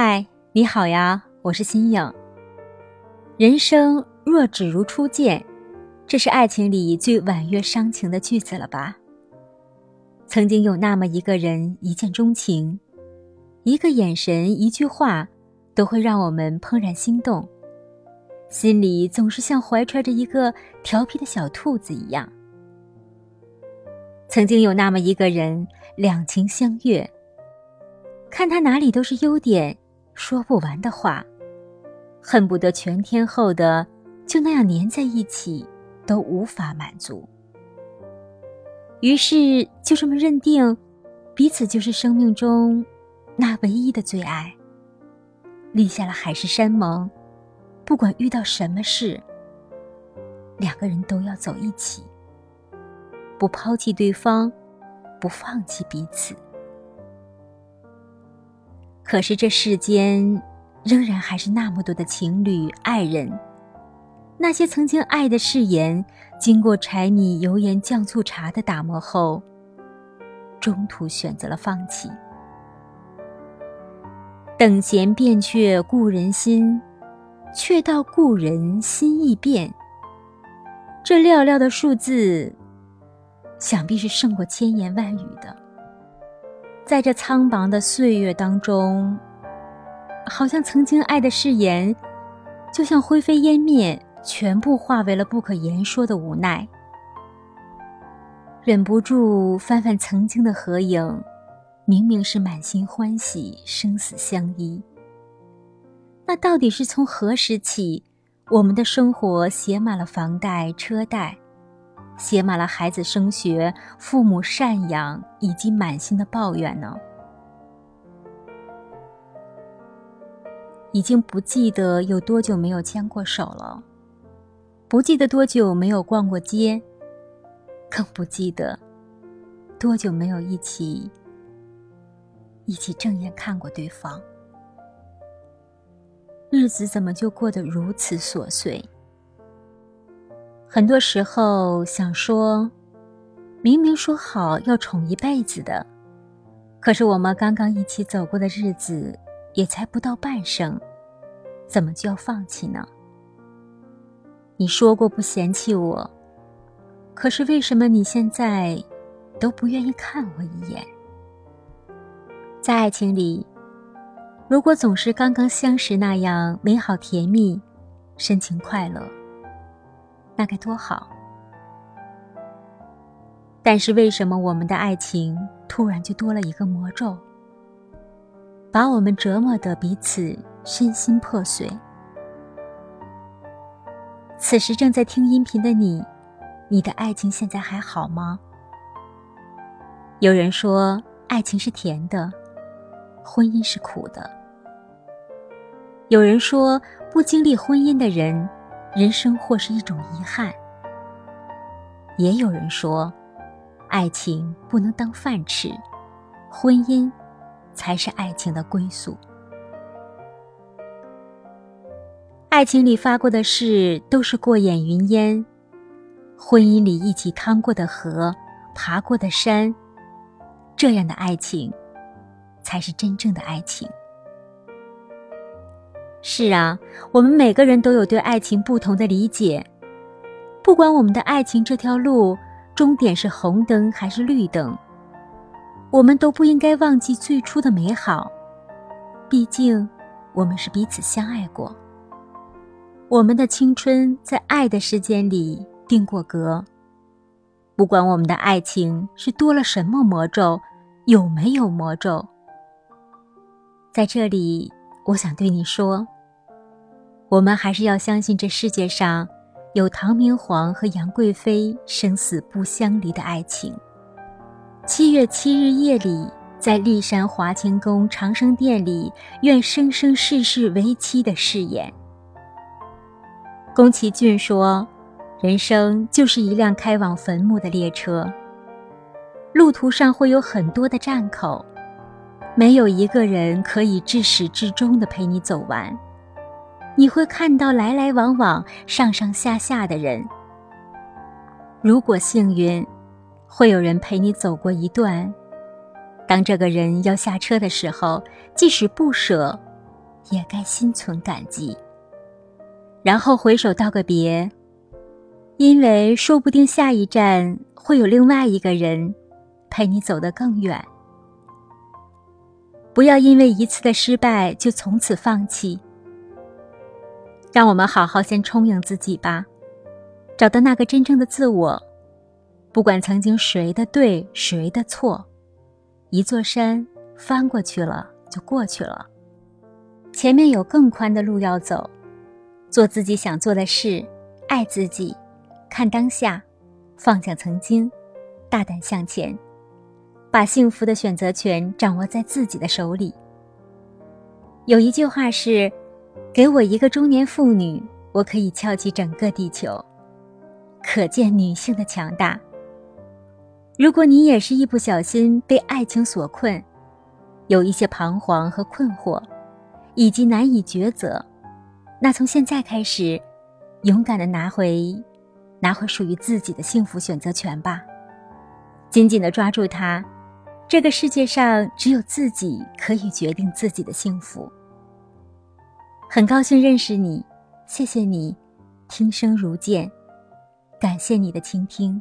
嗨，你好呀，我是新颖。人生若只如初见，这是爱情里最婉约伤情的句子了吧？曾经有那么一个人，一见钟情，一个眼神，一句话，都会让我们怦然心动，心里总是像怀揣着一个调皮的小兔子一样。曾经有那么一个人，两情相悦，看他哪里都是优点。说不完的话，恨不得全天候的就那样粘在一起，都无法满足。于是就这么认定，彼此就是生命中那唯一的最爱。立下了海誓山盟，不管遇到什么事，两个人都要走一起，不抛弃对方，不放弃彼此。可是这世间，仍然还是那么多的情侣、爱人，那些曾经爱的誓言，经过柴米油盐酱醋茶的打磨后，中途选择了放弃。等闲变却故人心，却道故人心易变。这寥寥的数字，想必是胜过千言万语的。在这苍茫的岁月当中，好像曾经爱的誓言，就像灰飞烟灭，全部化为了不可言说的无奈。忍不住翻翻曾经的合影，明明是满心欢喜，生死相依。那到底是从何时起，我们的生活写满了房贷、车贷？写满了孩子升学、父母赡养以及满心的抱怨呢。已经不记得有多久没有牵过手了，不记得多久没有逛过街，更不记得多久没有一起一起正眼看过对方。日子怎么就过得如此琐碎？很多时候想说，明明说好要宠一辈子的，可是我们刚刚一起走过的日子也才不到半生，怎么就要放弃呢？你说过不嫌弃我，可是为什么你现在都不愿意看我一眼？在爱情里，如果总是刚刚相识那样美好甜蜜、深情快乐。那该多好！但是为什么我们的爱情突然就多了一个魔咒，把我们折磨得彼此身心破碎？此时正在听音频的你，你的爱情现在还好吗？有人说，爱情是甜的，婚姻是苦的。有人说，不经历婚姻的人。人生或是一种遗憾。也有人说，爱情不能当饭吃，婚姻才是爱情的归宿。爱情里发过的誓都是过眼云烟，婚姻里一起趟过的河、爬过的山，这样的爱情，才是真正的爱情。是啊，我们每个人都有对爱情不同的理解。不管我们的爱情这条路终点是红灯还是绿灯，我们都不应该忘记最初的美好。毕竟，我们是彼此相爱过。我们的青春在爱的时间里定过格。不管我们的爱情是多了什么魔咒，有没有魔咒，在这里。我想对你说，我们还是要相信这世界上有唐明皇和杨贵妃生死不相离的爱情。七月七日夜里，在骊山华清宫长生殿里，愿生生世世为妻的誓言。宫崎骏说：“人生就是一辆开往坟墓的列车，路途上会有很多的站口。”没有一个人可以至始至终的陪你走完，你会看到来来往往、上上下下的人。如果幸运，会有人陪你走过一段。当这个人要下车的时候，即使不舍，也该心存感激。然后回首道个别，因为说不定下一站会有另外一个人陪你走得更远。不要因为一次的失败就从此放弃。让我们好好先充盈自己吧，找到那个真正的自我。不管曾经谁的对，谁的错，一座山翻过去了就过去了，前面有更宽的路要走。做自己想做的事，爱自己，看当下，放下曾经，大胆向前，把幸福的选择权掌握在自己的手里。有一句话是。给我一个中年妇女，我可以翘起整个地球。可见女性的强大。如果你也是一不小心被爱情所困，有一些彷徨和困惑，以及难以抉择，那从现在开始，勇敢的拿回，拿回属于自己的幸福选择权吧。紧紧的抓住它，这个世界上只有自己可以决定自己的幸福。很高兴认识你，谢谢你，听声如见，感谢你的倾听。